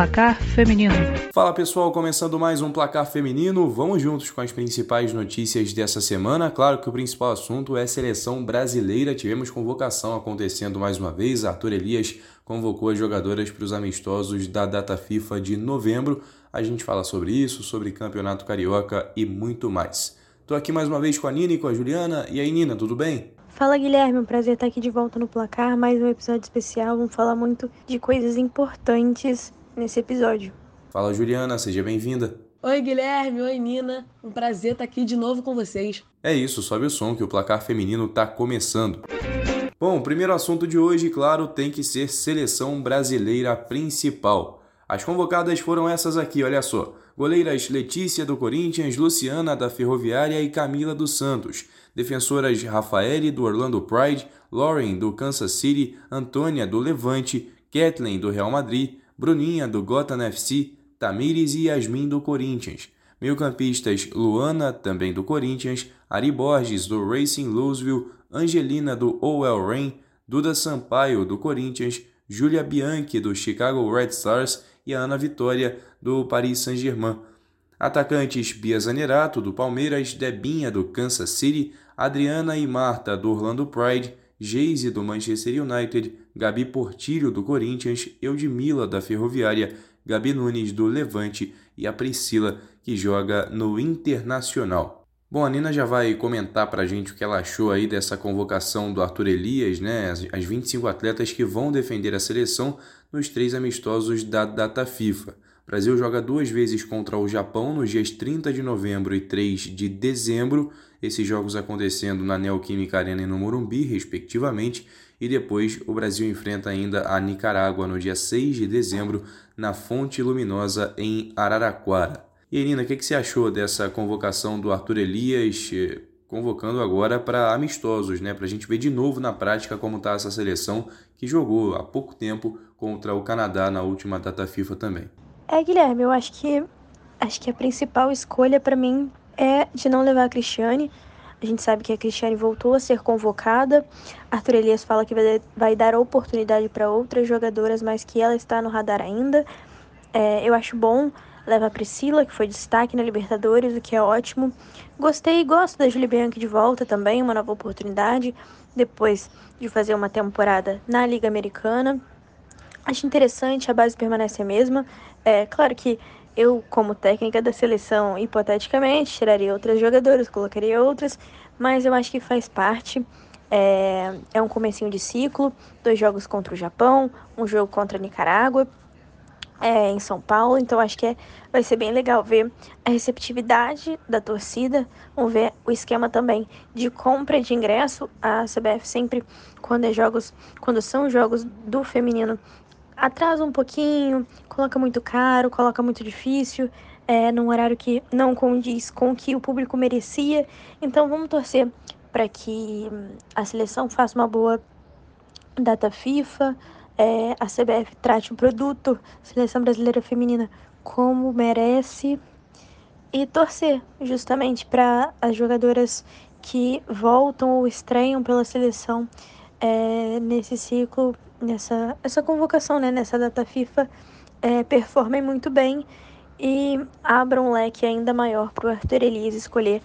Placar Feminino. Fala pessoal, começando mais um Placar Feminino. Vamos juntos com as principais notícias dessa semana. Claro que o principal assunto é seleção brasileira. Tivemos convocação acontecendo mais uma vez. Arthur Elias convocou as jogadoras para os amistosos da data FIFA de novembro. A gente fala sobre isso, sobre campeonato carioca e muito mais. Tô aqui mais uma vez com a Nina e com a Juliana. E aí, Nina, tudo bem? Fala Guilherme, um prazer estar aqui de volta no placar, mais um episódio especial. Vamos falar muito de coisas importantes nesse episódio. Fala Juliana, seja bem-vinda. Oi Guilherme, oi Nina, um prazer estar aqui de novo com vocês. É isso, sobe o som que o placar feminino está começando. Bom, o primeiro assunto de hoje, claro, tem que ser seleção brasileira principal. As convocadas foram essas aqui, olha só. Goleiras Letícia do Corinthians, Luciana da Ferroviária e Camila dos Santos. Defensoras Rafaele do Orlando Pride, Lauren do Kansas City, Antônia do Levante, Kathleen do Real Madrid, Bruninha do Gotham FC, Tamires e Yasmin do Corinthians. Meio-campistas Luana, também do Corinthians, Ari Borges do Racing Louisville, Angelina do OL Reign, Duda Sampaio do Corinthians, Julia Bianchi do Chicago Red Stars. E Ana Vitória do Paris Saint-Germain. Atacantes Bia Zanerato, do Palmeiras, Debinha, do Kansas City, Adriana e Marta, do Orlando Pride, Geise, do Manchester United, Gabi Portilho, do Corinthians, Eudmila, da Ferroviária, Gabi Nunes, do Levante e a Priscila, que joga no Internacional. Bom, a Nina já vai comentar pra gente o que ela achou aí dessa convocação do Arthur Elias, né? As, as 25 atletas que vão defender a seleção nos três amistosos da data FIFA. Brasil joga duas vezes contra o Japão nos dias 30 de novembro e 3 de dezembro, esses jogos acontecendo na Neoquímica Arena e no Morumbi, respectivamente, e depois o Brasil enfrenta ainda a Nicarágua no dia 6 de dezembro na Fonte Luminosa em Araraquara. E Irina, o que, que você achou dessa convocação do Arthur Elias, eh, convocando agora para amistosos, né? Para a gente ver de novo na prática como está essa seleção que jogou há pouco tempo contra o Canadá na última data FIFA também. É, Guilherme, eu acho que acho que a principal escolha para mim é de não levar a Cristiane. A gente sabe que a Cristiane voltou a ser convocada. Arthur Elias fala que vai, dar oportunidade para outras jogadoras, mas que ela está no radar ainda. É, eu acho bom levar a Priscila, que foi destaque na Libertadores, o que é ótimo. Gostei e gosto da Julie Bianchi de volta também, uma nova oportunidade, depois de fazer uma temporada na Liga Americana. Acho interessante, a base permanece a mesma. É claro que eu, como técnica da seleção, hipoteticamente, tiraria outras jogadoras, colocaria outras, mas eu acho que faz parte. É, é um comecinho de ciclo, dois jogos contra o Japão, um jogo contra a Nicarágua, é, em São Paulo, então acho que é, vai ser bem legal ver a receptividade da torcida, vamos ver o esquema também de compra de ingresso, a CBF sempre, quando é jogos, quando são jogos do feminino, atrasa um pouquinho, coloca muito caro, coloca muito difícil, é, num horário que não condiz com o que o público merecia. Então vamos torcer para que a seleção faça uma boa data FIFA, é, a CBF trate o produto Seleção Brasileira Feminina como merece e torcer justamente para as jogadoras que voltam ou estreiam pela seleção é, nesse ciclo nessa essa convocação, né, nessa data FIFA, é, performem muito bem e abram um leque ainda maior para o Arthur Elias escolher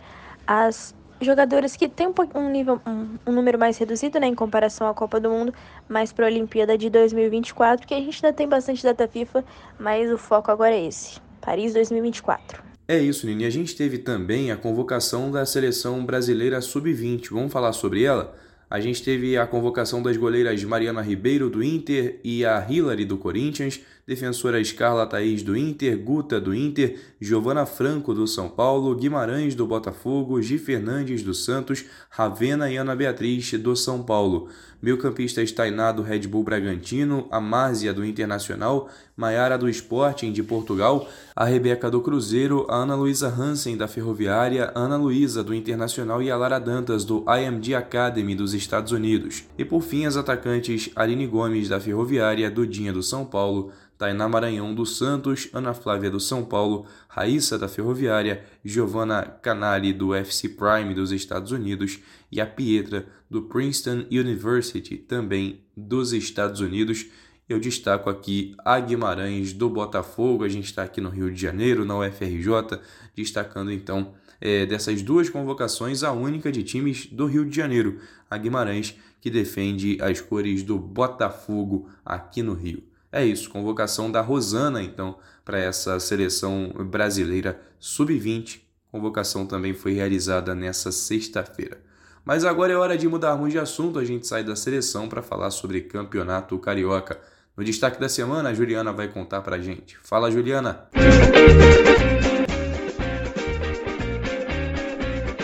as jogadoras que têm um, nível, um, um, número mais reduzido né, em comparação à Copa do Mundo, mas para a Olimpíada de 2024, que a gente ainda tem bastante data FIFA, mas o foco agora é esse, Paris 2024. É isso, Nini. A gente teve também a convocação da seleção brasileira sub-20. Vamos falar sobre ela? A gente teve a convocação das goleiras Mariana Ribeiro do Inter e a Hillary do Corinthians, defensoras Carla Thaís do Inter, Guta do Inter, Giovana Franco do São Paulo, Guimarães do Botafogo, Gi Fernandes do Santos, Ravena e Ana Beatriz do São Paulo. Meio-campistas Tainá do Red Bull Bragantino, a Márcia do Internacional, Maiara do Sporting de Portugal, a Rebeca do Cruzeiro, a Ana Luísa Hansen da Ferroviária, Ana Luísa do Internacional e a Lara Dantas do IMG Academy dos Estados Unidos. E por fim, as atacantes Aline Gomes da Ferroviária, Dudinha do São Paulo, Tainá Maranhão do Santos, Ana Flávia do São Paulo, Raíssa da Ferroviária, Giovanna Canali do FC Prime dos Estados Unidos e a Pietra do Princeton University, também dos Estados Unidos. Eu destaco aqui a Guimarães do Botafogo, a gente está aqui no Rio de Janeiro, na UFRJ, destacando então é, dessas duas convocações a única de times do Rio de Janeiro, a Guimarães, que defende as cores do Botafogo aqui no Rio. É isso, convocação da Rosana então para essa seleção brasileira sub-20. Convocação também foi realizada nessa sexta-feira. Mas agora é hora de mudarmos de assunto, a gente sai da seleção para falar sobre campeonato carioca. No destaque da semana, a Juliana vai contar pra gente. Fala, Juliana!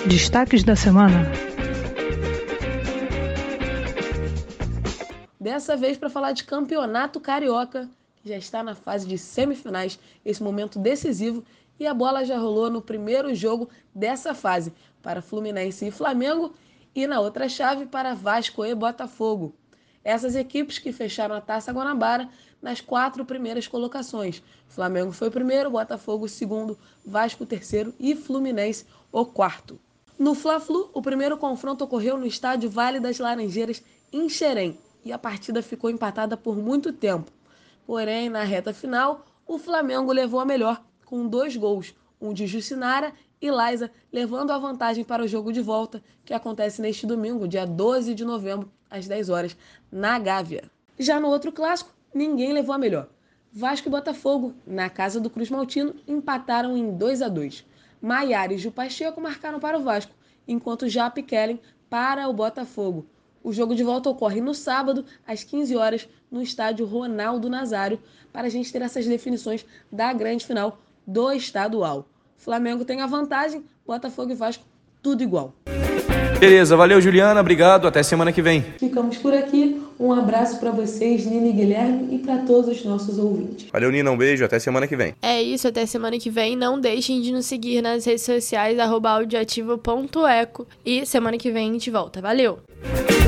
Destaques da semana. Dessa vez para falar de campeonato carioca, que já está na fase de semifinais, esse momento decisivo, e a bola já rolou no primeiro jogo dessa fase para Fluminense e Flamengo e na outra chave para Vasco e Botafogo. Essas equipes que fecharam a Taça Guanabara nas quatro primeiras colocações. Flamengo foi primeiro, Botafogo segundo, Vasco terceiro e Fluminense o quarto. No Fla-Flu, o primeiro confronto ocorreu no estádio Vale das Laranjeiras, em Xerém, e a partida ficou empatada por muito tempo. Porém, na reta final, o Flamengo levou a melhor com dois gols, um de Jucinara e Liza, levando a vantagem para o jogo de volta, que acontece neste domingo, dia 12 de novembro, às 10 horas, na Gávea. Já no outro clássico, ninguém levou a melhor. Vasco e Botafogo, na casa do Cruz Maltino, empataram em 2 a 2. Maiara e Ju Pacheco marcaram para o Vasco, enquanto Jap e Kellen para o Botafogo. O jogo de volta ocorre no sábado, às 15 horas, no estádio Ronaldo Nazário, para a gente ter essas definições da grande final do estadual. Flamengo tem a vantagem, Botafogo e Vasco tudo igual. Beleza, valeu Juliana, obrigado, até semana que vem. Ficamos por aqui. Um abraço para vocês, Nina e Guilherme, e para todos os nossos ouvintes. Valeu, Nina, um beijo, até semana que vem. É isso, até semana que vem. Não deixem de nos seguir nas redes sociais, audioativo.eco. E semana que vem a gente volta. Valeu!